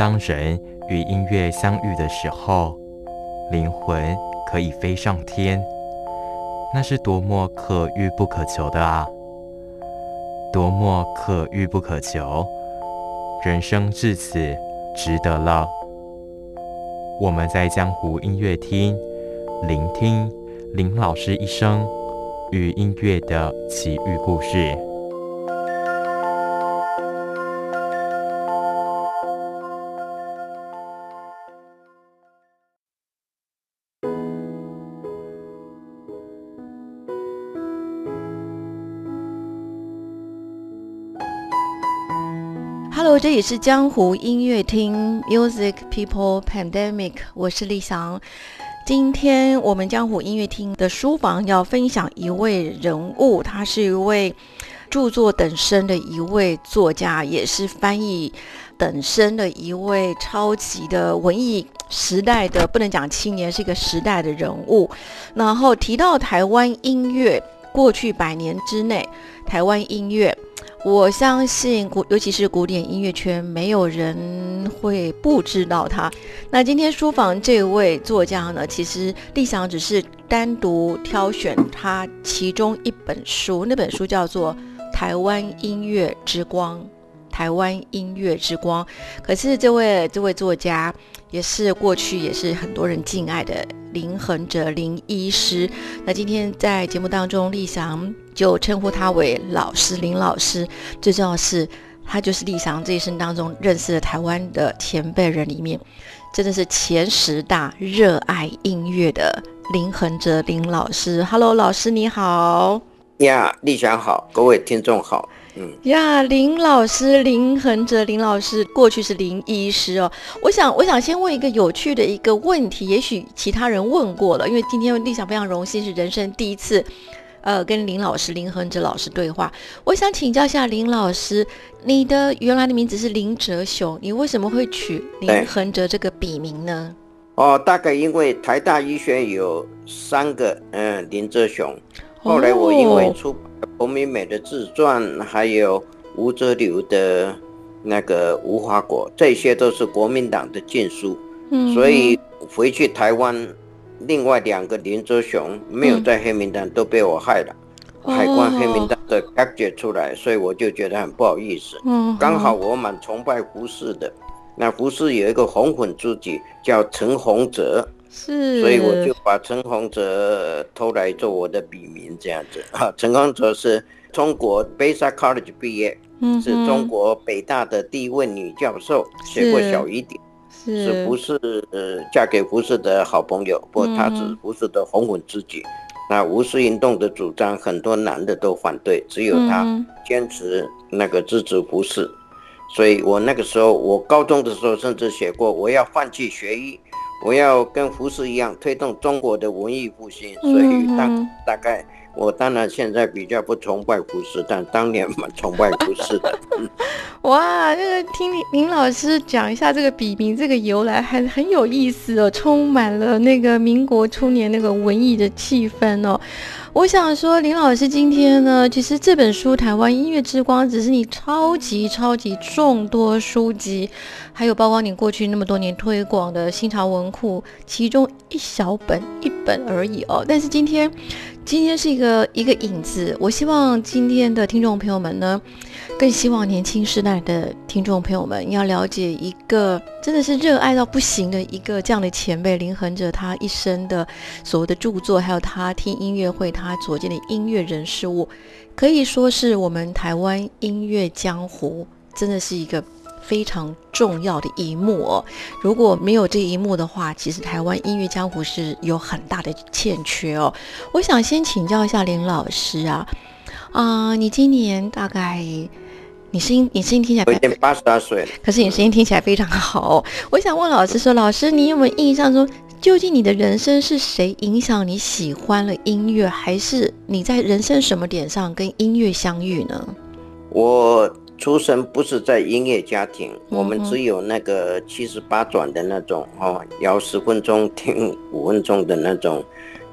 当人与音乐相遇的时候，灵魂可以飞上天，那是多么可遇不可求的啊！多么可遇不可求，人生至此值得了。我们在江湖音乐厅聆听林老师一生与音乐的奇遇故事。这里是江湖音乐厅 Music People Pandemic，我是立翔。今天我们江湖音乐厅的书房要分享一位人物，他是一位著作等身的一位作家，也是翻译等身的一位超级的文艺时代的，不能讲青年，是一个时代的人物。然后提到台湾音乐，过去百年之内，台湾音乐。我相信古，尤其是古典音乐圈，没有人会不知道他。那今天书房这位作家呢，其实立想只是单独挑选他其中一本书，那本书叫做《台湾音乐之光》。台湾音乐之光，可是这位这位作家也是过去也是很多人敬爱的林恒哲林医师。那今天在节目当中，立祥就称呼他为老师林老师。最重要是，他就是立祥这一生当中认识的台湾的前辈人里面，真的是前十大热爱音乐的林恒哲林老师。Hello，老师你好。呀，立祥好，各位听众好。呀，林老师，林恒哲，林老师，过去是林医师哦。我想，我想先问一个有趣的一个问题，也许其他人问过了，因为今天立想非常荣幸是人生第一次，呃，跟林老师林恒哲老师对话。我想请教一下林老师，你的原来的名字是林哲雄，你为什么会取林恒哲这个笔名呢？哦，大概因为台大医学院有三个嗯林哲雄，后来我因为出。洪明美的自传，还有吴泽流的那个无花果，这些都是国民党的禁书。嗯，所以回去台湾，另外两个林则雄没有在黑名单，都被我害了。海关黑名单的感觉出来，所以我就觉得很不好意思。嗯，刚好我蛮崇拜胡适的，那胡适有一个红粉知己叫陈洪哲。是，所以我就把陈洪哲偷来做我的笔名，这样子哈。陈洪哲是中国 Besa College 毕业，嗯，是中国北大的第一位女教授，写过小雨点，是不是呃嫁给胡适的好朋友？不，她是胡适的红粉知己。那五四运动的主张，很多男的都反对，只有他坚持那个支持胡适。所以我那个时候，我高中的时候甚至写过，我要放弃学医。我要跟胡适一样推动中国的文艺复兴，所以大大概我当然现在比较不崇拜胡适，但当年蛮崇拜胡适的。哇，这个听林老师讲一下这个笔名这个由来，还很有意思哦，充满了那个民国初年那个文艺的气氛哦。我想说，林老师今天呢，其实这本书《台湾音乐之光》只是你超级超级众多书籍，还有包括你过去那么多年推广的新潮文库其中一小本一本而已哦。但是今天，今天是一个一个影子。我希望今天的听众朋友们呢。更希望年轻时代的听众朋友们要了解一个真的是热爱到不行的一个这样的前辈林恒哲，他一生的所谓的著作，还有他听音乐会他所见的音乐人事物，可以说是我们台湾音乐江湖真的是一个非常重要的一幕哦。如果没有这一幕的话，其实台湾音乐江湖是有很大的欠缺哦。我想先请教一下林老师啊，啊，你今年大概？你声音，你声音听起来有点八十二岁。可是你声音听起来非常好。我想问老师说，老师，你有没有印象中，究竟你的人生是谁影响你喜欢了音乐，还是你在人生什么点上跟音乐相遇呢？我出生不是在音乐家庭，我们只有那个七十八转的那种哦，摇十分钟听五分钟的那种。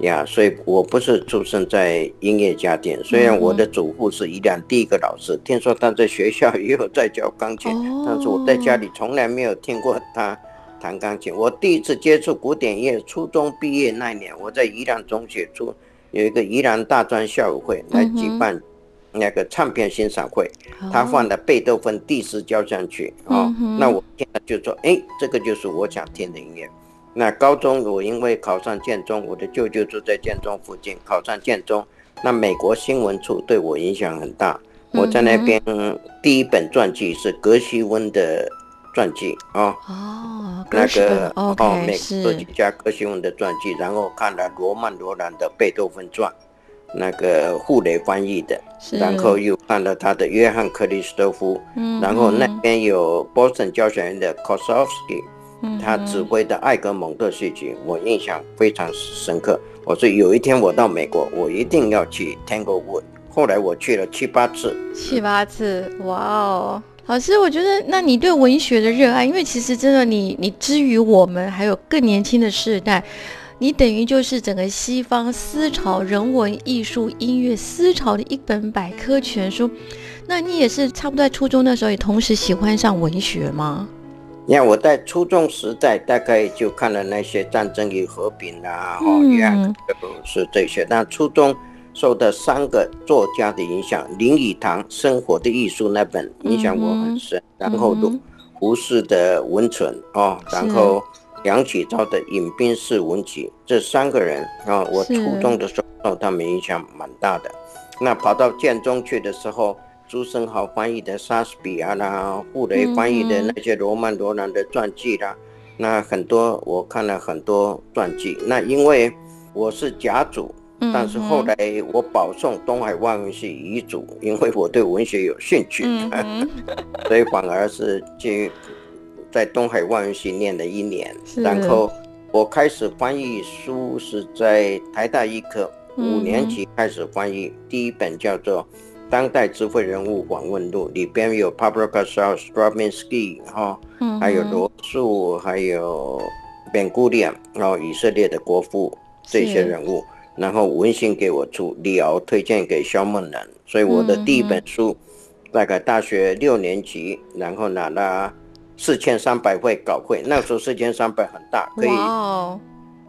呀，所以我不是出生在音乐家庭，虽然我的祖父是宜兰第一个老师，听说他在学校 也有在教钢琴，但是我在家里从来没有听过他弹钢琴。我第一次接触古典音乐，初中毕业那年，我在宜兰中学出有一个宜兰大专校友会来举办那个唱片欣赏会，他放的贝多芬第四交响曲啊，那我听了就说，哎，这个就是我想听的音乐。那高中我因为考上建中，我的舅舅住在建中附近，考上建中。那美国新闻处对我影响很大，我在那边第一本传记是格西温的传记啊。哦，那个哦，美国作家格西温的传记，然后看了罗曼罗兰的贝多芬传，那个傅雷翻译的，然后又看了他的约翰克里斯多夫，然后那边有波士顿交响乐的 Kosovsky，。他指挥的艾格蒙特戏剧，我印象非常深刻。我说有一天我到美国，我一定要去 Tanglewood。后来我去了七八次，七八次，哇哦！老师，我觉得那你对文学的热爱，因为其实真的你你之于我们还有更年轻的世代，你等于就是整个西方思潮、人文、艺术、音乐思潮的一本百科全书。那你也是差不多在初中的时候也同时喜欢上文学吗？你看我在初中时代，大概就看了那些《战争与和平》啊，哦，原是这些。但初中受的三个作家的影响，林语堂《生活的艺术》那本影响我很深。然后读胡适的《文存》哦，然后梁启超的《饮冰式文集》，这三个人啊，我初中的时候受他们影响蛮大的。那跑到建中去的时候。朱生豪翻译的莎士比亚啦，傅雷翻译的那些罗曼罗兰的传记啦，那很多我看了很多传记。那因为我是甲组，但是后来我保送东海外文系乙组，因为我对文学有兴趣，所以反而是去在东海外文系念了一年。然后我开始翻译书是在台大医科五年级开始翻译，第一本叫做。当代智慧人物访问录里边有 Pablo Casals、Stravinsky 哈，还有罗素，还有 Ben Gurion，然后以色列的国父这些人物，然后文信给我出，李敖推荐给肖梦兰，所以我的第一本书，大概大学六年级，然后拿了四千三百块搞会，那时候四千三百很大，可以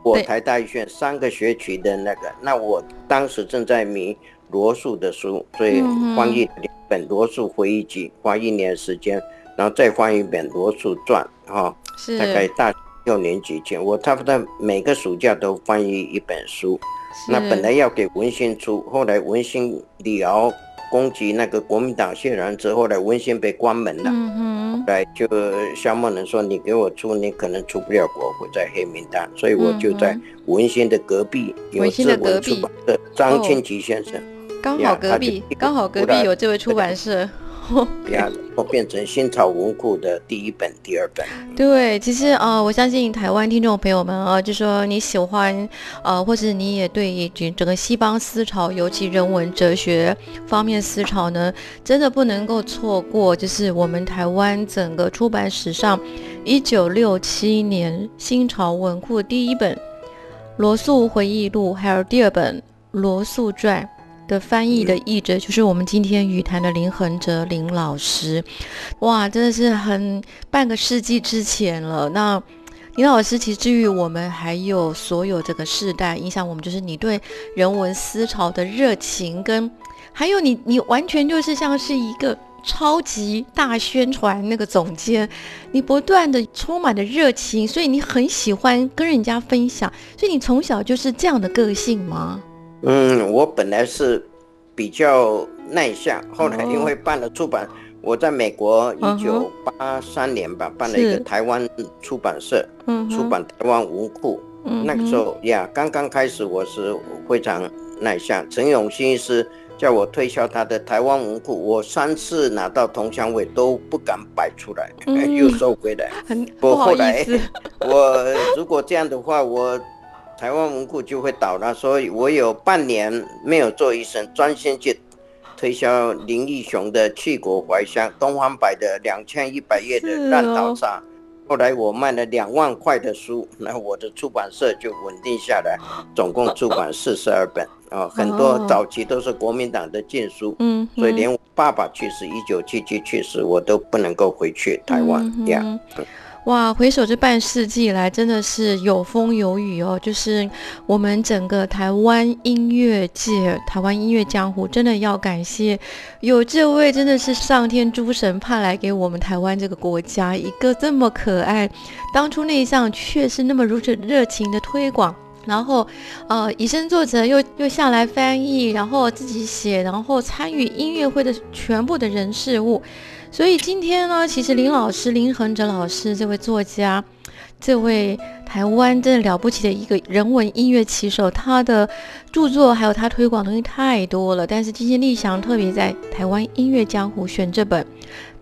我台大一选三个学期的那个，那我当时正在迷。罗素的书，所以翻译两本罗素回忆集，花一年时间，然后再翻一本罗素传，哈，大概大六年级前，我差不多每个暑假都翻译一本书。那本来要给文心出，后来文心李敖攻击那个国民党谢然之后，来文心被关门了。嗯来就肖梦人说：“你给我出，你可能出不了国，会在黑名单。”所以我就在文心的隔壁有志文出版社张清吉先生。刚好隔壁，刚好隔壁有这位出版社。呀，我变成新潮文库的第一本、第二本。对，其实呃，我相信台湾听众朋友们啊，就说你喜欢呃，或者你也对整整个西方思潮，尤其人文哲学方面思潮呢，真的不能够错过。就是我们台湾整个出版史上，一九六七年新潮文库第一本《罗素回忆录》，还有第二本《罗素传》。的翻译的译者就是我们今天语坛的林恒哲林老师，哇，真的是很半个世纪之前了。那林老师其实至于我们还有所有这个世代影响我们，就是你对人文思潮的热情，跟还有你你完全就是像是一个超级大宣传那个总监，你不断的充满的热情，所以你很喜欢跟人家分享，所以你从小就是这样的个性吗？嗯，我本来是比较内向，后来因为办了出版，我在美国一九八三年吧，办了一个台湾出版社，出版台湾文库。那个时候呀，刚刚开始，我是非常内向。陈永新是叫我推销他的台湾文库，我三次拿到铜乡会都不敢摆出来，又收回来。不好意思，我如果这样的话，我台湾文库就会倒了。所以我有半年没有做医生，专心去推销林义雄的《去国怀乡》，东方白的两千一百页的《烂刀杀》。后来我卖了两万块的书，那我的出版社就稳定下来，总共出版四十二本啊，很多早期都是国民党的禁书，嗯，所以连我爸爸去世，一九七七去世，我都不能够回去台湾这样。哇，回首这半世纪以来，真的是有风有雨哦。就是我们整个台湾音乐界、台湾音乐江湖，真的要感谢有这位真的是上天诸神派来给我们台湾这个国家一个这么可爱、当初内向却是那么如此热情的推广，然后呃以身作则，又又下来翻译，然后自己写，然后参与音乐会的全部的人事物。所以今天呢，其实林老师林恒哲老师这位作家，这位台湾真的了不起的一个人文音乐旗手，他的著作还有他推广东西太多了。但是今天立翔特别在台湾音乐江湖选这本《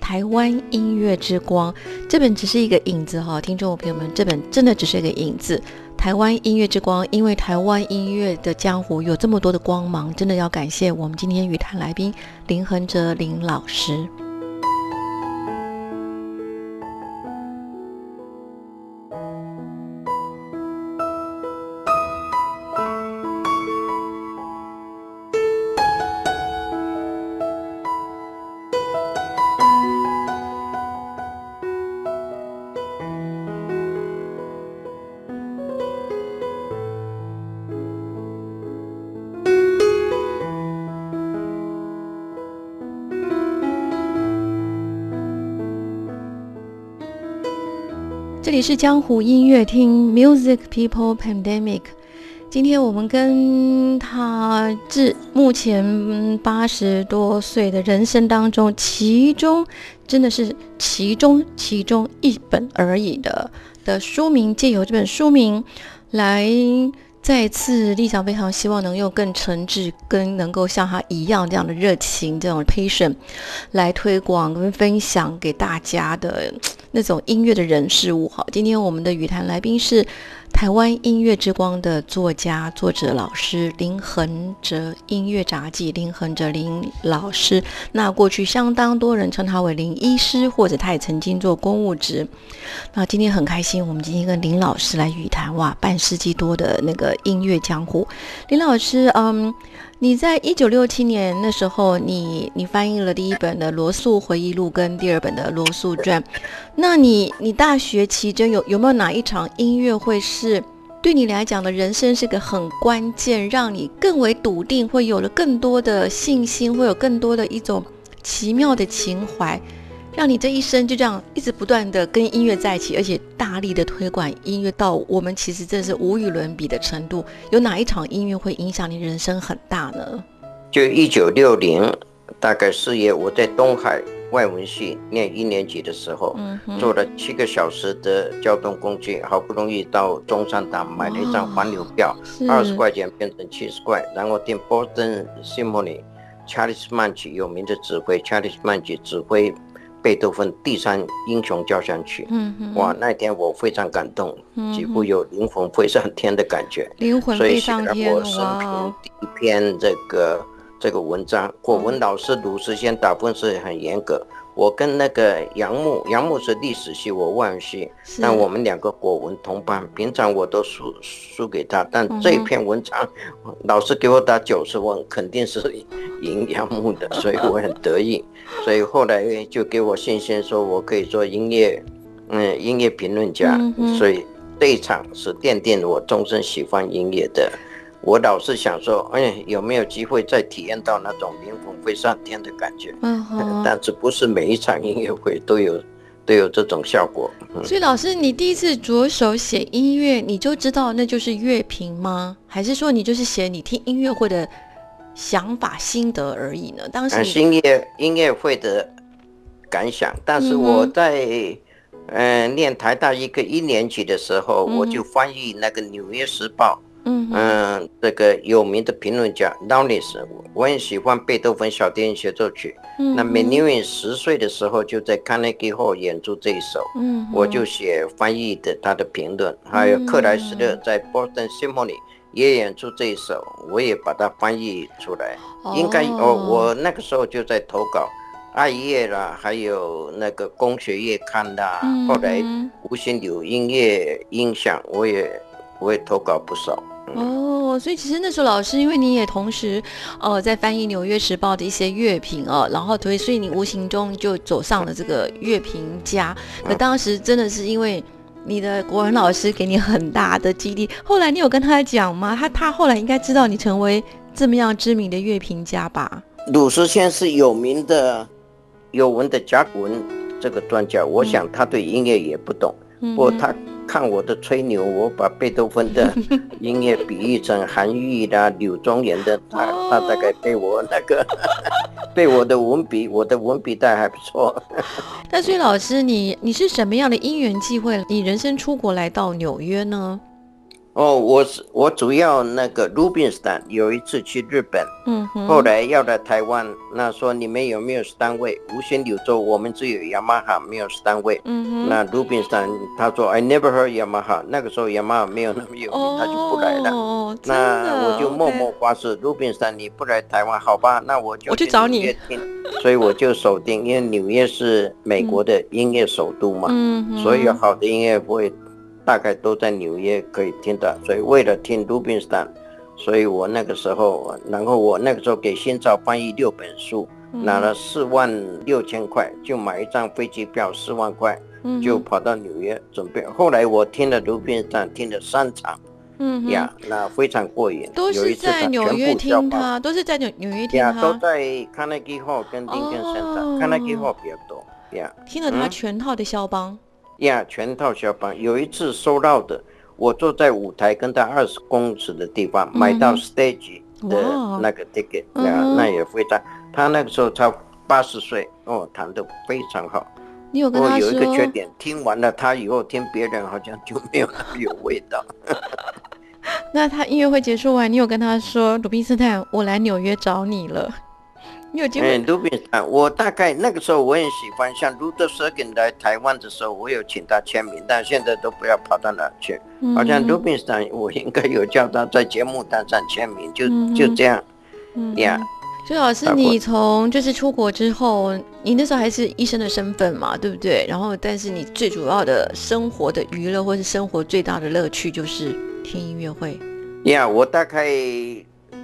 台湾音乐之光》，这本只是一个影子哈，听众朋友们，这本真的只是一个影子，《台湾音乐之光》，因为台湾音乐的江湖有这么多的光芒，真的要感谢我们今天语坛来宾林恒哲林老师。里是江湖音乐厅，Music People Pandemic。今天我们跟他至目前八十多岁的人生当中，其中真的是其中其中一本而已的的书名，借由这本书名来。再次，立场非常希望能用更诚挚、跟能够像他一样这样的热情、这种 patient 来推广跟分享给大家的那种音乐的人事物。好，今天我们的语坛来宾是。台湾音乐之光的作家、作者、老师林恒哲，音乐杂技林恒哲林老师。那过去相当多人称他为林医师，或者他也曾经做公务职。那今天很开心，我们今天跟林老师来语谈哇，半世纪多的那个音乐江湖。林老师，嗯。你在一九六七年那时候，你你翻译了第一本的《罗素回忆录》跟第二本的《罗素传》，那你你大学期间有有没有哪一场音乐会是对你来讲的人生是个很关键，让你更为笃定，会有了更多的信心，会有更多的一种奇妙的情怀？让你这一生就这样一直不断的跟音乐在一起，而且大力的推广音乐到我们其实真是无与伦比的程度。有哪一场音乐会影响你人生很大呢？就一九六零，大概四月，我在东海外文系念一年级的时候，坐了七个小时的交通工具，好不容易到中山堂买了一张黄牛票，二十块钱变成七十块，然后订 Boston Symphony，Charles c h 有名的指挥，Charles c h 指挥。贝多芬第三英雄交响曲，嗯哇，那天我非常感动，几乎有灵魂飞上天的感觉，灵魂飞上天我生平第一篇这个这个文章，国文老师鲁思先打分是很严格。我跟那个杨牧，杨牧是历史系，我外文系，但我们两个国文同班，平常我都输输给他，但这篇文章老师给我打九十分，肯定是赢杨牧的，所以我很得意，所以后来就给我信心，说我可以做音乐，嗯，音乐评论家，所以这一场是奠定我终身喜欢音乐的。我老是想说，哎，有没有机会再体验到那种灵魂飞上天的感觉？嗯，但是不是每一场音乐会都有都有这种效果。所以老师，你第一次着手写音乐，你就知道那就是乐评吗？还是说你就是写你听音乐会的想法心得而已呢？当时音乐音乐会的感想，但是我在嗯念台大一个一年级的时候，我就翻译那个《纽约时报》。嗯嗯，这个有名的评论家 l a w n i s 我很喜欢贝多芬小提琴协奏曲。那 m a n u i 十岁的时候就在 Carnegie Hall 演出这一首，嗯，我就写翻译的他的评论。还有克莱斯勒在 Boston Symphony 也演出这一首，我也把它翻译出来。应该哦，我那个时候就在投稿。爱乐啦，还有那个工学月刊啦，后来无线流音乐音响，我也我也投稿不少。哦，所以其实那时候老师，因为你也同时呃在翻译《纽约时报》的一些乐评哦，然后所以所以你无形中就走上了这个乐评家。可当时真的是因为你的国文老师给你很大的激励。后来你有跟他讲吗？他他后来应该知道你成为这么样知名的乐评家吧？鲁思谦是有名的。有文的甲骨文这个专家，我想他对音乐也不懂，不过他看我的吹牛，我把贝多芬的 音乐比喻成韩愈的、柳宗元的，他他大概被我那个 被我的文笔，我的文笔带还不错。但所以老师，你你是什么样的因缘际会，你人生出国来到纽约呢？哦，我是我主要那个 Rubinstein 有一次去日本，嗯，后来要来台湾，那说你们有没有单位？无线柳州我们只有雅马哈，没有单位。嗯，那 Rubinstein 他说 I never heard Yamaha，那个时候雅马哈没有那么有名，他就不来了。哦，那我就默默发誓，Rubinstein 你不来台湾，好吧？那我就我去找你。所以我就锁定，因为纽约是美国的音乐首都嘛，嗯，所以好的音乐会。大概都在纽约可以听到，所以为了听 Rubinstein，所以我那个时候，然后我那个时候给新潮翻译六本书，拿了四万六千块，就买一张飞机票四万块，就跑到纽约准备。后来我听了 Rubinstein，听了三场，嗯呀，那非常过瘾。都是在纽约听他，都是在纽纽约听他，都在 Carnegie Hall 跟 Lincoln Center，Carnegie Hall 比较多，呀，听了他全套的肖邦。呀，全套肖邦。有一次收到的，我坐在舞台跟他二十公尺的地方，买到 stage 的那个 ticket，呀，那也非常。他那个时候才八十岁，哦，弹得非常好。你有跟他说？有一个缺点，听完了他以后听别人好像就没有那么有味道。那他音乐会结束完，你有跟他说，鲁宾斯坦，我来纽约找你了。嗯，卢宾斯坦，我大概那个时候我很喜欢，像卢德舍根来台湾的时候，我有请他签名，但现在都不要跑到哪去。好像卢宾斯坦，我应该有叫他在节目单上签名，就就这样。呀，所以老师，你从就是出国之后，你那时候还是医生的身份嘛，对不对？然后，但是你最主要的生活的娱乐，或是生活最大的乐趣，就是听音乐会。呀，我大概。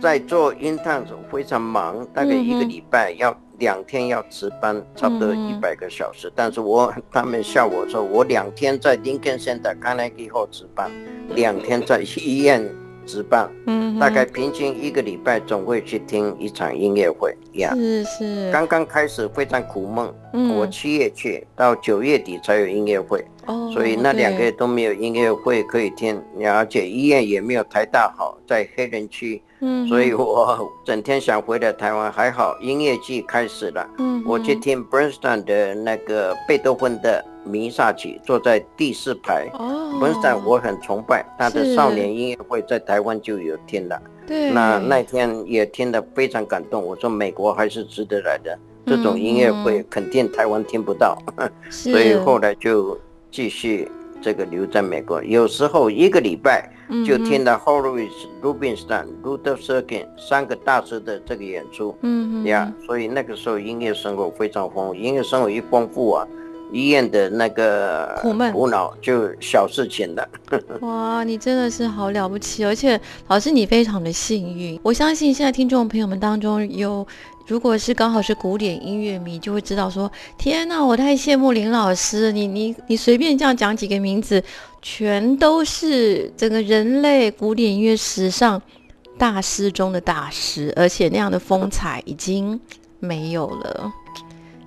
在做 intern 非常忙，大概一个礼拜要两天要值班，差不多一百个小时。但是我他们笑我说，我两天在 Lincoln Center Carnegie Hall 值班，两天在医院值班，嗯，大概平均一个礼拜总会去听一场音乐会。呀，是是。刚刚开始非常苦闷，我七月去，到九月底才有音乐会。所以那两个月都没有音乐会可以听，而且医院也没有台大好，在黑人区，嗯，所以我整天想回来台湾。还好音乐季开始了，嗯，我去听 Bernstein 的那个贝多芬的弥撒曲，坐在第四排。哦，Bernstein 我很崇拜，他的少年音乐会在台湾就有听了。对，那那天也听得非常感动。我说美国还是值得来的，这种音乐会肯定台湾听不到，所以后来就。继续这个留在美国，有时候一个礼拜就听到 Horowitz、Rubinstein、Rudolf Serkin 三个大师的这个演出，嗯呀，所以那个时候音乐生活非常丰富。音乐生活一丰富啊，医院的那个苦闷苦恼就小事情了。哇，你真的是好了不起，而且老师你非常的幸运。我相信现在听众朋友们当中有。如果是刚好是古典音乐迷，就会知道说：天哪，我太羡慕林老师！你你 你随便这样讲几个名字，全都是整个人类古典音乐史上大师中的大师，而且那样的风采已经没有了，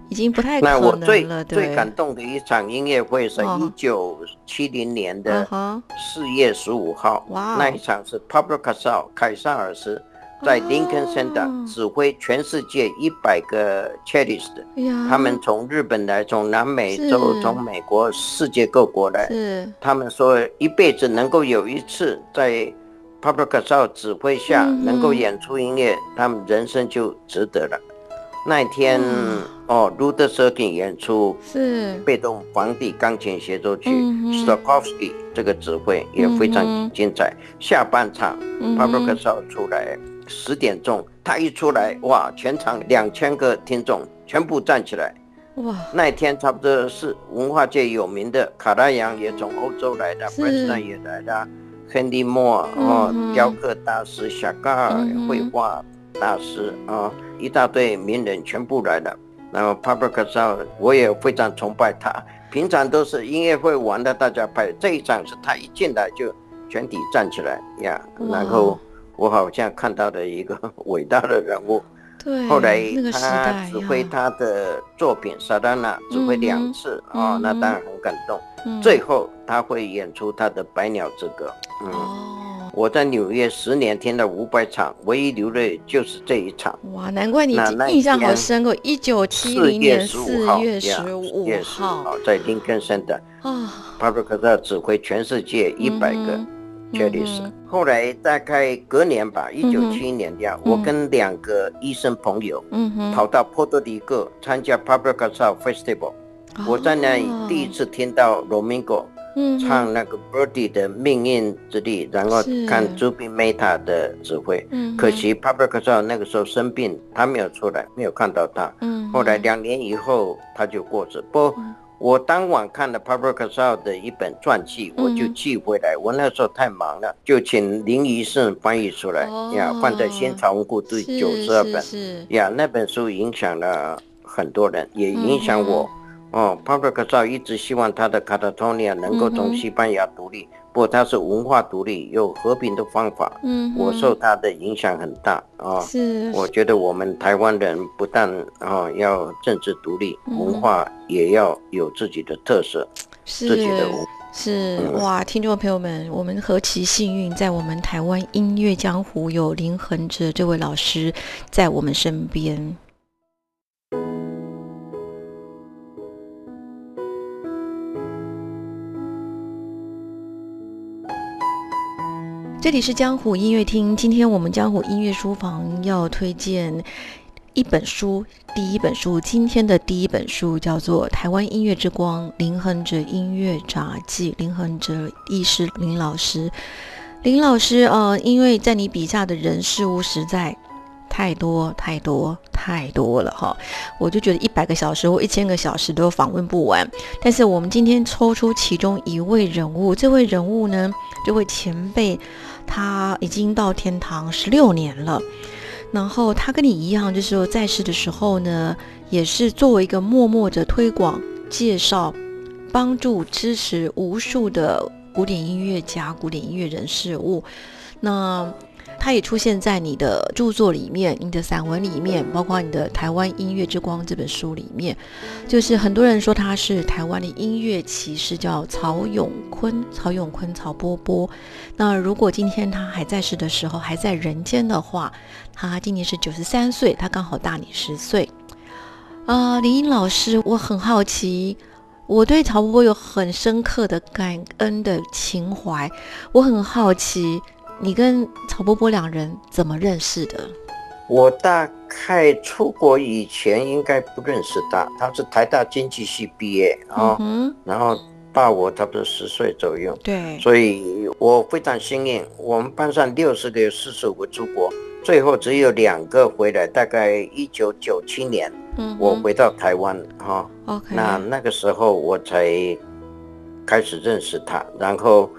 已经不太可能了。那我最最感动的一场音乐会是一九七零年的四月十五号，那一场是 Pablo Casal 凯撒尔斯。在 Lincoln Center 指挥全世界一百个 cellist，他们从日本来，从南美洲，从美国，世界各国来。他们说一辈子能够有一次在 Pablo Casal 指挥下能够演出音乐，他们人生就值得了。那一天哦 r u d e r s e r k i n 演出是。被动皇帝钢琴协奏曲，Stokowski 这个指挥也非常精彩。下半场 Pablo Casal 出来，十点钟他一出来，哇，全场两千个听众全部站起来。哇！那一天差不多是文化界有名的卡拉扬也从欧洲来的，布斯坦也来的，亨利莫哦，雕刻大师夏加尔，绘画大师啊，一大堆名人全部来了。然后 Pablo Casal 我也非常崇拜他，平常都是音乐会玩的大家拍，这一场是他一进来就全体站起来呀，然后我好像看到了一个伟大的人物。对后来他指挥他的作品《萨丹娜》，指挥两次啊，那当然很感动。最后他会演出他的《百鸟之歌》。嗯，我在纽约十年听了五百场，唯一流泪就是这一场。哇，难怪你印象好深哦。一九七零年四月十五号，在林肯森的啊，帕布克特指挥全世界一百个。确实是。后来大概隔年吧，一九七一年这样，我跟两个医生朋友，跑到波多黎各参加 Pablo Casal Festival。我在那里第一次听到 Romingo 唱那个 Birdy 的命运之地，然后看 Jubi Meta 的指挥。嗯可惜 Pablo Casal 那个时候生病，他没有出来，没有看到他。嗯后来两年以后他就过世。不。我当晚看了 Pablo Casal 的一本传记，我就寄回来。我那时候太忙了，就请林医生翻译出来呀，放在新潮文库第九十二本呀。那本书影响了很多人，也影响我。哦，Pablo Casal 一直希望他的卡塔托尼亚能够从西班牙独立。不过他是文化独立，有和平的方法。嗯，我受他的影响很大啊。是，我觉得我们台湾人不但啊要政治独立，文化也要有自己的特色，自己的是哇，听众朋友们，我们何其幸运，在我们台湾音乐江湖有林恒哲这位老师在我们身边。这里是江湖音乐厅。今天我们江湖音乐书房要推荐一本书，第一本书，今天的第一本书叫做《台湾音乐之光：林恒哲音乐札记》。林恒哲亦师林老师，林老师，呃，因为在你笔下的人事物实在太多太多太多了哈，我就觉得一百个小时或一千个小时都访问不完。但是我们今天抽出其中一位人物，这位人物呢，这位前辈。他已经到天堂十六年了，然后他跟你一样，就是在世的时候呢，也是作为一个默默的推广、介绍、帮助、支持无数的古典音乐家、古典音乐人事物。那。它也出现在你的著作里面，你的散文里面，包括你的《台湾音乐之光》这本书里面，就是很多人说他是台湾的音乐骑士，叫曹永坤，曹永坤，曹波波。那如果今天他还在世的时候，还在人间的话，他今年是九十三岁，他刚好大你十岁。啊，林英老师，我很好奇，我对曹波波有很深刻的感恩的情怀，我很好奇。你跟曹波波两人怎么认识的？我大概出国以前应该不认识他，他是台大经济系毕业啊，然后大我差不多十岁左右。对，所以我非常幸运，我们班上六十个四十五个出国，最后只有两个回来。大概一九九七年，我回到台湾哈。那那个时候我才开始认识他，然后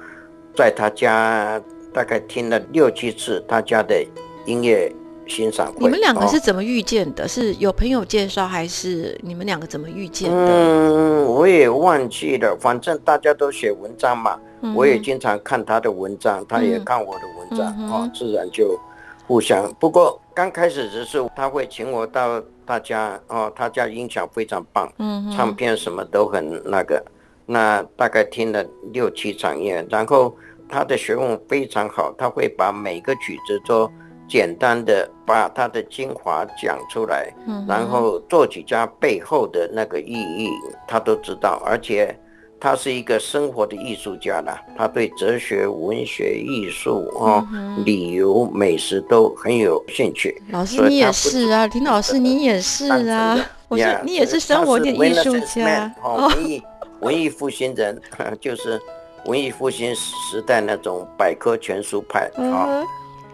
在他家。大概听了六七次他家的音乐欣赏会。你们两个是怎么遇见的？是有朋友介绍，还是你们两个怎么遇见的？嗯，我也忘记了。反正大家都写文章嘛，我也经常看他的文章，他也看我的文章，哦，自然就互相。不过刚开始只是，他会请我到他家，哦，他家音响非常棒，嗯，唱片什么都很那个。那大概听了六七场乐，然后。他的学问非常好，他会把每个曲子都简单的把它的精华讲出来，嗯然后作曲家背后的那个意义他都知道，而且他是一个生活的艺术家啦，他对哲学、文学、艺术啊、旅游、美食都很有兴趣。老师你也是啊，林老师你也是啊，我说你也是生活的艺术家。哦，文艺文艺复兴人，就是文艺复兴时代那种百科全书派啊。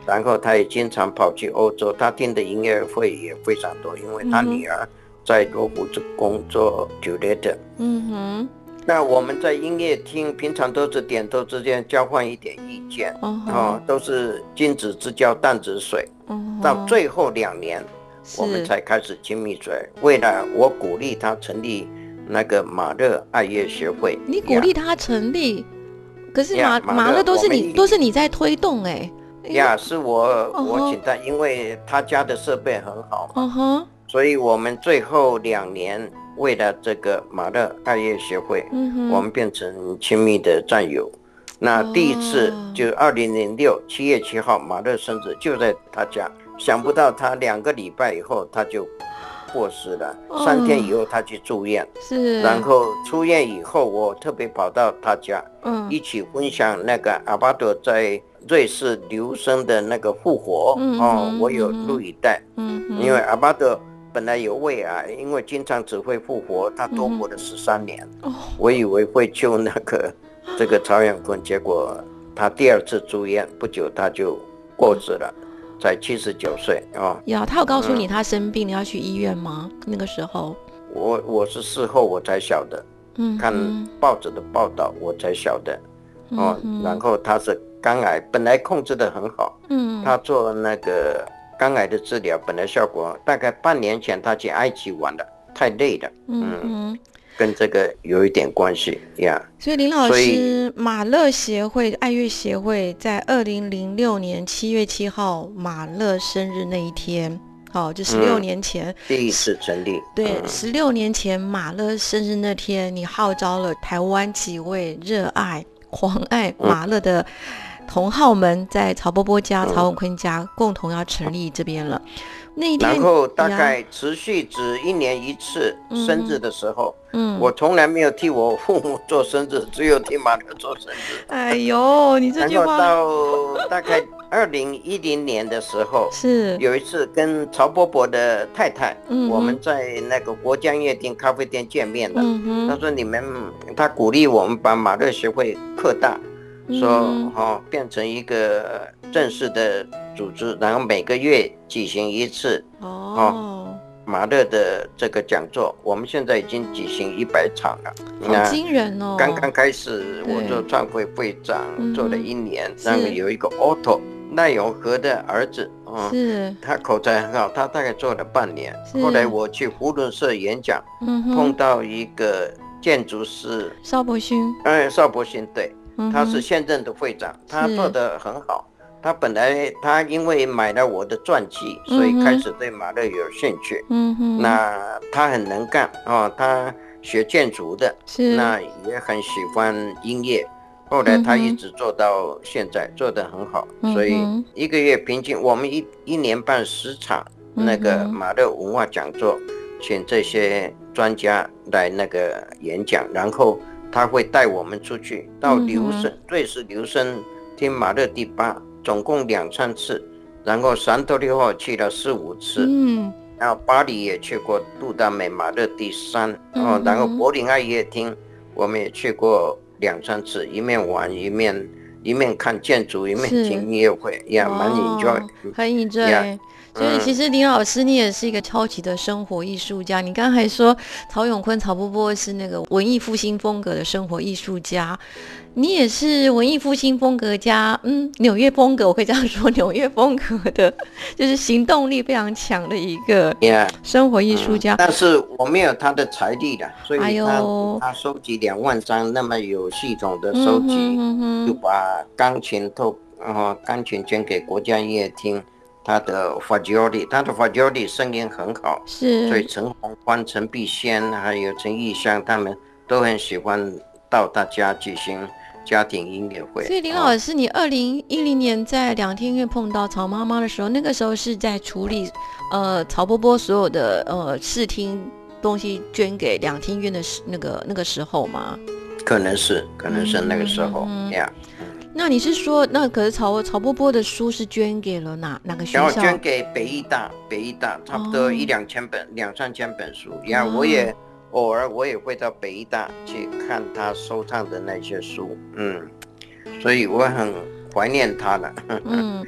然后他也经常跑去欧洲，他听的音乐会也非常多，因为他女儿在罗湖这工作久了的。嗯哼。那我们在音乐厅平常都是点头之间交换一点意见，哦，都是君子之交淡如水。到最后两年，我们才开始亲密嘴。为了我鼓励他成立那个马勒爱乐协会，你鼓励他成立，可是马马勒都是你都是你在推动哎。呀，是我我请他，因为他家的设备很好嘛，所以我们最后两年。为了这个马勒爱乐协会，我们变成亲密的战友。那第一次就二零零六七月七号，马勒生日就在他家。想不到他两个礼拜以后他就过世了，三天以后他去住院。是。然后出院以后，我特别跑到他家，嗯，一起分享那个阿巴多在瑞士留声的那个复活。哦，我有录影带。嗯。因为阿巴多。本来有胃癌，因为经常只会复活，他多活了十三年。我以为会救那个这个曹永坤，结果他第二次住院不久他就过世了，才七十九岁啊。呀，他有告诉你他生病你要去医院吗？那个时候，我我是事后我才晓得，嗯，看报纸的报道我才晓得，哦，然后他是肝癌，本来控制的很好，嗯，他做那个。肝癌的治疗本来效果大概半年前他去埃及玩了，太累了，嗯，跟这个有一点关系呀。所以林老师，马勒协会爱乐协会在二零零六年七月七号马勒生日那一天，好，就十六年前第一次成立。对，十六年前马勒生日那天，你号召了台湾几位热爱狂爱马勒的。同好们在曹波波家、曹永坤家共同要成立这边了。然后大概持续只一年一次生日的时候，嗯，我从来没有替我父母做生日，只有替马克做生日。哎呦，你这句话。然后到大概二零一零年的时候，是有一次跟曹伯伯的太太，嗯，我们在那个国家夜店咖啡店见面了。嗯他说你们，他鼓励我们把马勒学会扩大。说哈变成一个正式的组织，然后每个月举行一次哦，马勒的这个讲座，我们现在已经举行一百场了，好惊人哦！刚刚开始，我做创会会长做了一年，然后有一个 Otto 赖永和的儿子嗯，是，他口才很好，他大概做了半年，后来我去胡伦社演讲，嗯碰到一个建筑师。邵伯勋，哎，邵伯勋对。他是现任的会长，他做的很好。他本来他因为买了我的传记，所以开始对马勒有兴趣。嗯哼，那他很能干哦，他学建筑的，是那也很喜欢音乐。后来他一直做到现在，做得很好。所以一个月平均我们一一年办十场那个马勒文化讲座，请这些专家来那个演讲，然后。他会带我们出去到留声瑞士留声听马勒第八，总共两三次，然后三多的话去了四五次，嗯，然后巴黎也去过杜达美马勒第三，哦，然后柏林爱乐厅我们也去过两三次，一面玩一面一面看建筑，一面听音乐会，也蛮 enjoy，很 enjoy。所以其实林老师，你也是一个超级的生活艺术家。你刚才说曹永坤、曹波波是那个文艺复兴风格的生活艺术家，你也是文艺复兴风格加嗯纽约风格，我可以这样说，纽约风格的，就是行动力非常强的一个生活艺术家。但是我没有他的财力的，所以他他收集两万张那么有系统的收集，就把钢琴透啊钢琴捐给国家音乐厅。他的法教里，他的法教里声音很好，是，所以陈宏欢、陈碧仙还有陈义香他们都很喜欢到他家举行家庭音乐会。所以林老师，你二零一零年在两天院碰到曹妈妈的时候，那个时候是在处理呃曹波波所有的呃视听东西捐给两厅院的时那个那个时候吗？可能是，可能是那个时候呀。那你是说，那可是曹曹波波的书是捐给了哪哪个学校？捐给北医大，北医大差不多一两千本，两三千本书。呀，我也偶尔我也会到北医大去看他收藏的那些书，嗯，所以我很怀念他的。嗯。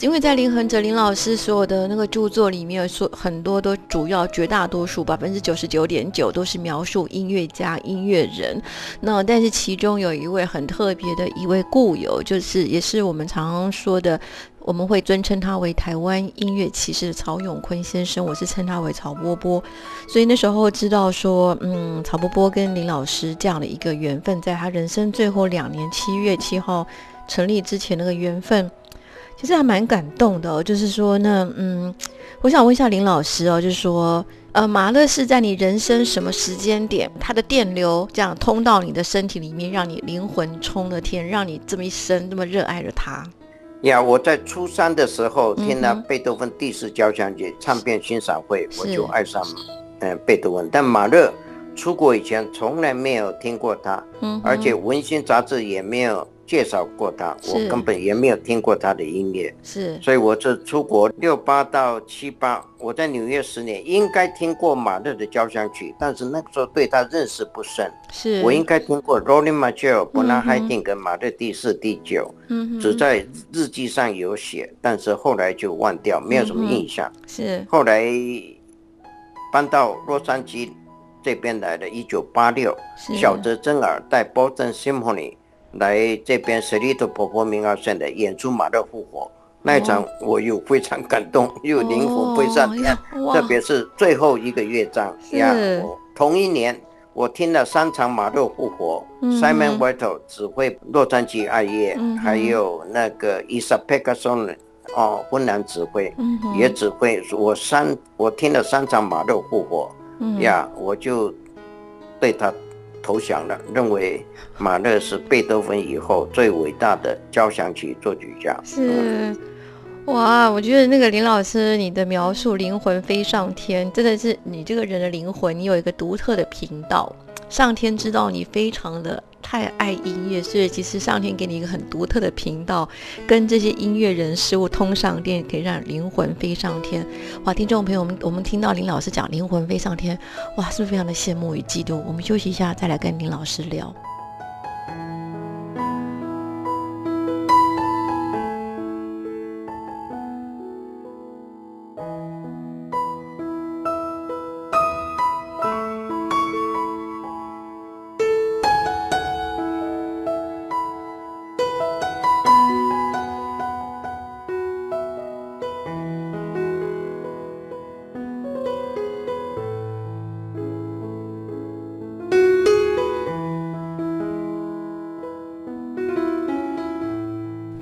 因为在林恒哲林老师所有的那个著作里面，说很多都主要绝大多数百分之九十九点九都是描述音乐家、音乐人。那但是其中有一位很特别的一位故友，就是也是我们常常说的，我们会尊称他为台湾音乐骑士曹永坤先生，我是称他为曹波波。所以那时候知道说，嗯，曹波波跟林老师这样的一个缘分，在他人生最后两年七月七号成立之前那个缘分。其实还蛮感动的，就是说，那嗯，我想问一下林老师哦，就是说，呃，马勒是在你人生什么时间点，他的电流这样通到你的身体里面，让你灵魂冲了天，让你这么一生这么热爱着他？呀，我在初三的时候听了贝多芬第四交响曲唱片欣赏会，我就爱上嗯贝多芬，但马勒出国以前从来没有听过他，嗯，而且文心杂志也没有。介绍过他，我根本也没有听过他的音乐，是，所以我这出国六八到七八，我在纽约十年，应该听过马勒的交响曲，但是那个时候对他认识不深，是。我应该听过 Rolling Major、伯纳海定跟马勒第四、第九，嗯，只在日记上有写，但是后来就忘掉，没有什么印象，是，后来搬到洛杉矶这边来的，一九八六，小泽征尔带 Boston Symphony。来这边舍利特婆婆明号线的演出《马勒复活》那一场，我又非常感动，又灵魂飞上天。特别是最后一个乐章呀，同一年我听了三场《马勒复活》，Simon White 指挥洛杉矶爱乐，还有那个 Isa Peterson 哦，芬兰指挥也指挥。我三我听了三场《马勒复活》呀，我就对他。投降了，认为马勒是贝多芬以后最伟大的交响曲作曲家。是，哇，我觉得那个林老师，你的描述“灵魂飞上天”，真的是你这个人的灵魂，你有一个独特的频道。上天知道你非常的太爱音乐，所以其实上天给你一个很独特的频道，跟这些音乐人事物通上电，可以让灵魂飞上天。哇，听众朋友，们我们听到林老师讲灵魂飞上天，哇，是不是非常的羡慕与嫉妒？我们休息一下，再来跟林老师聊。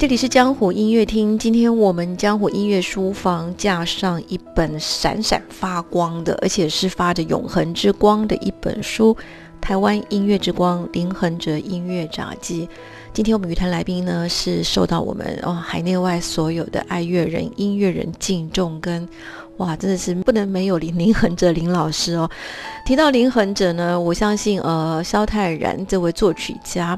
这里是江湖音乐厅，今天我们江湖音乐书房架上一本闪闪发光的，而且是发着永恒之光的一本书《台湾音乐之光：林恒哲音乐札记》。今天我们语坛来宾呢，是受到我们哦海内外所有的爱乐人、音乐人敬重跟哇，真的是不能没有林林恒哲林老师哦。提到林恒哲呢，我相信呃萧泰然这位作曲家。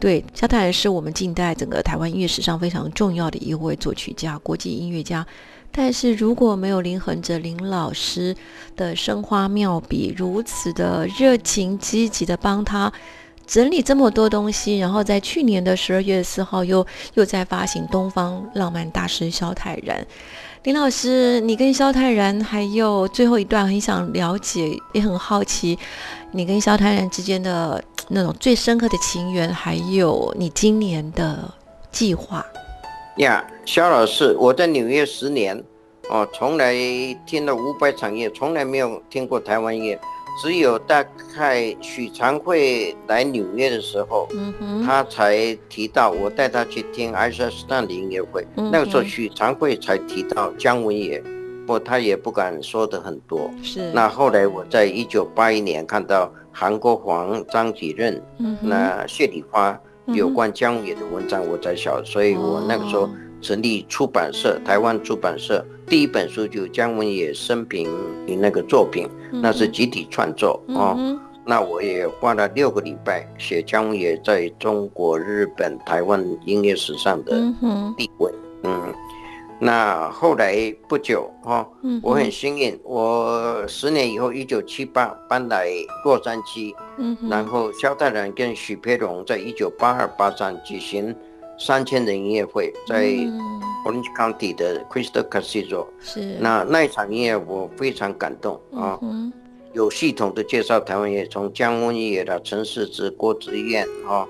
对，萧太然是我们近代整个台湾音乐史上非常重要的一位作曲家、国际音乐家。但是如果没有林恒哲林老师的生花妙笔，如此的热情积极的帮他整理这么多东西，然后在去年的十二月四号又又在发行《东方浪漫大师萧泰然》。林老师，你跟萧泰然还有最后一段很想了解，也很好奇，你跟萧泰然之间的。那种最深刻的情缘，还有你今年的计划呀，肖老师，我在纽约十年，哦，从来听了五百场乐，从来没有听过台湾乐，只有大概许长惠来纽约的时候，嗯哼，他才提到我带他去听艾莎斯坦的音乐会，那个时候许长惠才提到姜文也，不，他也不敢说的很多，是。那后来我在一九八一年看到。韩国黄、张吉任，那谢礼花有关江野的文章，我在晓，所以我那个时候成立出版社，台湾出版社第一本书就江文野生平的那个作品，那是集体创作哦。那我也花了六个礼拜写江也在中国、日本、台湾音乐史上的地位。嗯，那后来不久哈，我很幸运，我十年以后，一九七八搬来洛杉矶，嗯，然后萧泰然跟许培荣在一九八二八三举行三千人音乐会，在 Orange County 的 Crystal Cathedral，是。那那一场音乐我非常感动啊，有系统的介绍台湾乐，从江文也的陈世之、郭子燕啊，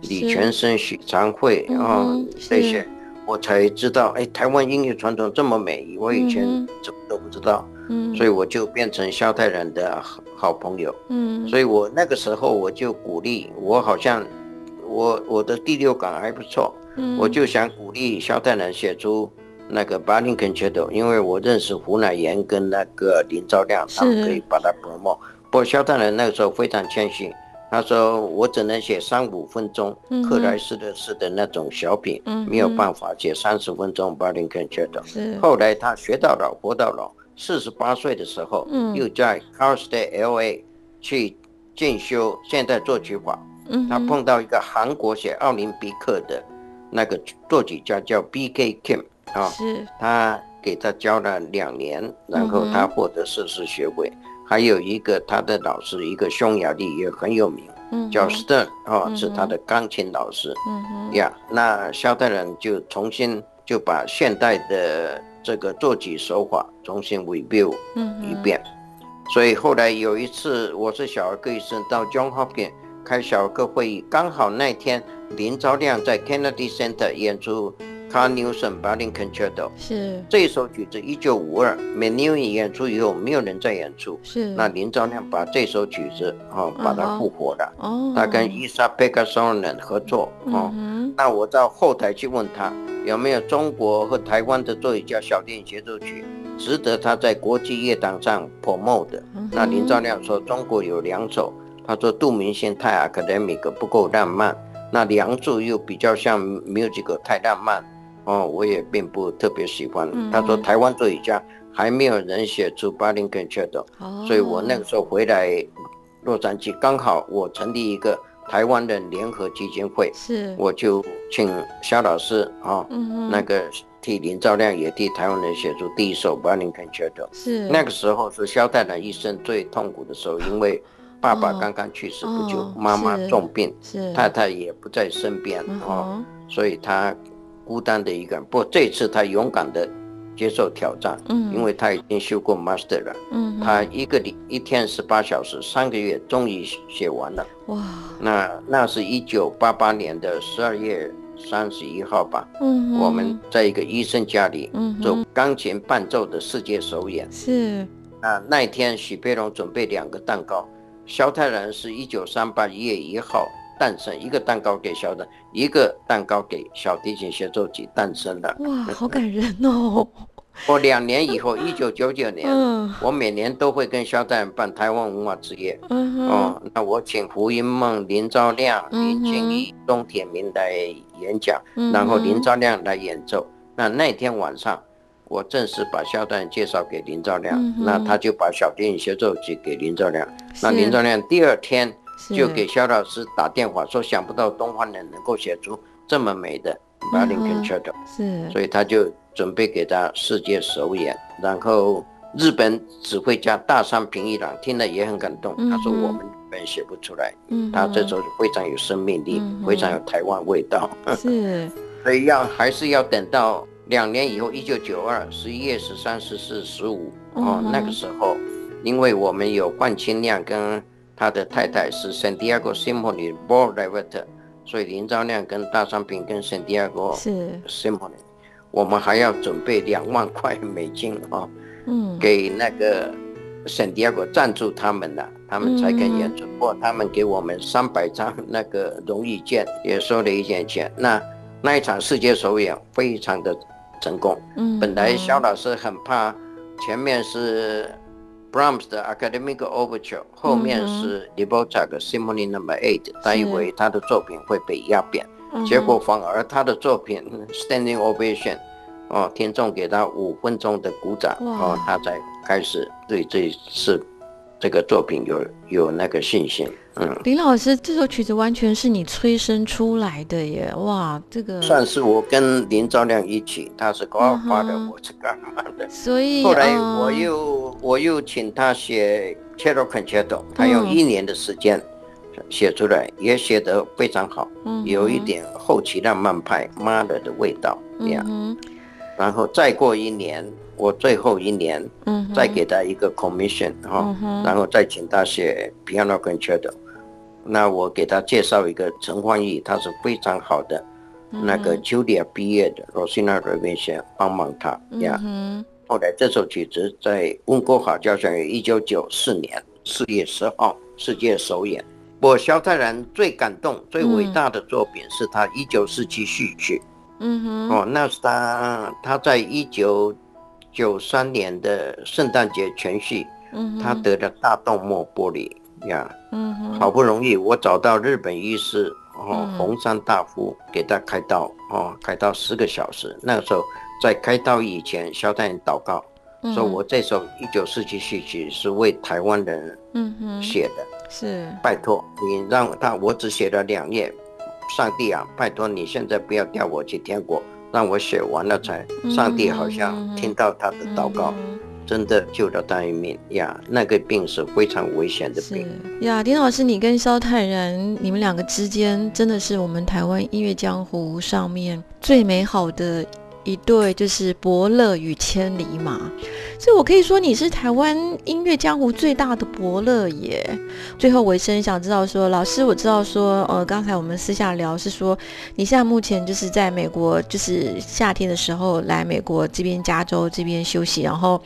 李全生、许长惠啊这些。我才知道，哎，台湾音乐传统这么美，我以前怎么都不知道，嗯，所以我就变成萧泰然的好好朋友，嗯，所以我那个时候我就鼓励，我好像我我的第六感还不错，嗯，我就想鼓励萧泰然写出那个《巴林肯切斗》，因为我认识胡乃岩跟那个林兆亮，他们可以把它 promo。不过萧泰然那个时候非常谦虚。他说：“我只能写三五分钟克莱斯勒式的那种小品，没有办法写三十分钟。”巴林肯觉得，后来他学到老，活到老，四十八岁的时候，又在 Cal State L.A. 去进修现代作曲法。他碰到一个韩国写奥林匹克的那个作曲家，叫 B.K. Kim 啊，他给他教了两年，然后他获得硕士学位。还有一个他的老师，一个匈牙利也很有名，叫 Stern 哦，是他的钢琴老师。嗯呀，那肖泰然就重新就把现代的这个作曲手法重新 review 一遍。所以后来有一次，我是小儿科医生到 John Hopkins 开小儿科会议，刚好那天林昭亮在 Kennedy Center 演出。卡纽森巴林 Concerto 是这首曲子，一九五二 m a n u 演出以后，没有人再演出。是那林昭亮把这首曲子哦，把它复活了。哦，他跟伊莎贝卡松人合作。哦，那我到后台去问他有没有中国和台湾的作曲家小提琴协奏曲值得他在国际乐坛上 promote 的。那林兆亮说中国有两首，他说杜明宪太 academic 不够浪漫，那梁祝又比较像 musical 太浪漫。哦，我也并不特别喜欢。他说台湾作曲家还没有人写出巴林肯切的，所以我那个时候回来洛杉矶，刚好我成立一个台湾的联合基金会，是我就请肖老师啊，那个替林兆亮也替台湾人写出第一首巴林肯切的。是那个时候是肖太太一生最痛苦的时候，因为爸爸刚刚去世不久，妈妈重病，太太也不在身边哦，所以他。孤单的一个人，不过这次他勇敢的接受挑战，嗯，因为他已经修过 master 了，嗯，他一个礼一天十八小时，三个月终于写完了，哇，那那是一九八八年的十二月三十一号吧，嗯，我们在一个医生家里做钢琴伴奏的世界首演，是，啊，那一天许培龙准备两个蛋糕，萧泰然是一九三八一月一号。诞生一个蛋糕给肖的，一个蛋糕给小提琴协奏曲诞生的。哇，好感人哦！我两年以后，一九九九年，我每年都会跟肖战办台湾文化之夜。哦，那我请胡因梦、林昭亮、林清怡、钟铁明来演讲，然后林昭亮来演奏。那那天晚上，我正式把肖战介绍给林兆亮，那他就把小电影协奏曲给林兆亮。那林兆亮第二天。就给肖老师打电话说，想不到东方人能够写出这么美的《巴林肯切斗》，是，所以他就准备给他世界首演。然后日本指挥家大山平一郎听了也很感动，他说我们本写不出来，嗯他这首非常有生命力，非常有台湾味道。是，所以要还是要等到两年以后，一九九二十一月十三、十四、十五哦，那个时候，因为我们有冠清亮跟。他的太太是圣地亚哥 Symphony Board Director，所以林兆亮跟大商品跟圣地亚哥是 Symphony，我们还要准备两万块美金啊，嗯，给那个圣地亚哥赞助他们的，他们才肯演出。不过他们给我们三百张那个荣誉券，也收了一点钱。那那一场世界首演非常的成功。嗯，本来肖老师很怕前面是。Brahms 的 Academic Overture 后面是 l i b o t a k Symphony Number Eight，他以为他的作品会被压扁，结果反而他的作品 Standing Ovation，哦，听众给他五分钟的鼓掌，哦，他才开始对这次这个作品有有那个信心。嗯，林老师这首曲子完全是你催生出来的耶！哇，这个算是我跟林兆亮一起，他是高二发的，我是干嘛的？所以后来我又我又请他写《切罗肯切斗》，他用一年的时间写出来，也写得非常好，有一点后期浪漫派妈的的味道这样。然后再过一年。我最后一年，嗯，再给他一个 commission 哈，然后再请他写 piano concerto。那我给他介绍一个陈焕义，他是非常好的，那个 Julia 毕业的，Rosina Revenge 帮忙他呀。后来这首曲子在温哥华交响乐一九九四年四月十号世界首演。我萧泰然最感动、最伟大的作品是他一九四七序曲。嗯哼，哦，那是他他在一九。九三年的圣诞节前夕，嗯，他得了大动脉剥离呀，嗯好不容易我找到日本医师哦，红山大夫给他开刀哦，开刀十个小时。那个时候在开刀以前，肖太祷告，说我这首一九四七序曲是为台湾人写的，是。拜托你让他，我只写了两页，上帝啊，拜托你现在不要调我去天国。让我写完了才，上帝好像听到他的祷告，真的救了他一命呀！那个病是非常危险的病呀。丁老师，你跟萧泰然，你们两个之间真的是我们台湾音乐江湖上面最美好的。一对就是伯乐与千里马，所以我可以说你是台湾音乐江湖最大的伯乐耶。最后，我真想知道说，老师，我知道说，呃，刚才我们私下聊是说，你现在目前就是在美国，就是夏天的时候来美国这边加州这边休息，然后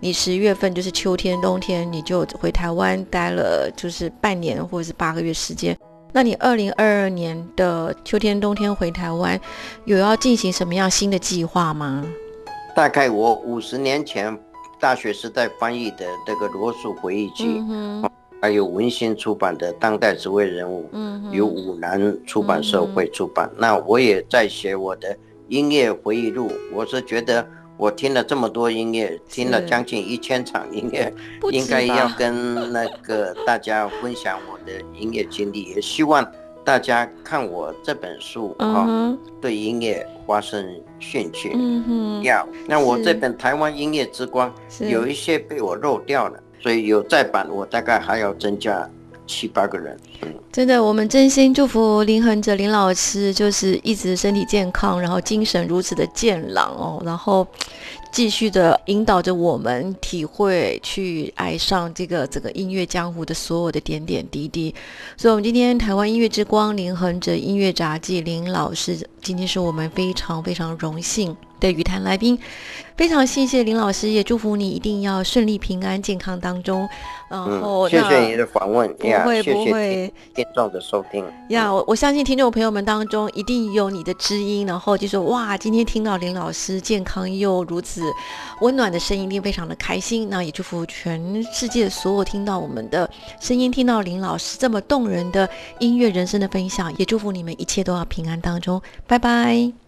你十月份就是秋天、冬天你就回台湾待了，就是半年或者是八个月时间。那你二零二二年的秋天、冬天回台湾，有要进行什么样新的计划吗？大概我五十年前大学时代翻译的这个罗素回忆集，还有文心出版的《当代职位人物》，由五南出版社会出版。那我也在写我的音乐回忆录。我是觉得。我听了这么多音乐，听了将近一千场音乐，应该要跟那个大家分享我的音乐经历，也希望大家看我这本书啊，对音乐发生兴趣。嗯哼，要那我这本《台湾音乐之光》有一些被我漏掉了，所以有再版，我大概还要增加。七八个人，真的，我们真心祝福林恒哲林老师，就是一直身体健康，然后精神如此的健朗哦，然后继续的引导着我们体会，去爱上这个整个音乐江湖的所有的点点滴滴。所以，我们今天台湾音乐之光林恒哲音乐杂技林老师，今天是我们非常非常荣幸。的语坛来宾，非常谢谢林老师，也祝福你一定要顺利、平安、健康当中。然后，谢谢你的访问，不会不会，听众的收听呀。我我相信听众朋友们当中一定有你的知音，然后就说哇，今天听到林老师健康又如此温暖的声音，一定非常的开心。那也祝福全世界所有听到我们的声音，听到林老师这么动人的音乐人生的分享，也祝福你们一切都要平安当中。拜拜。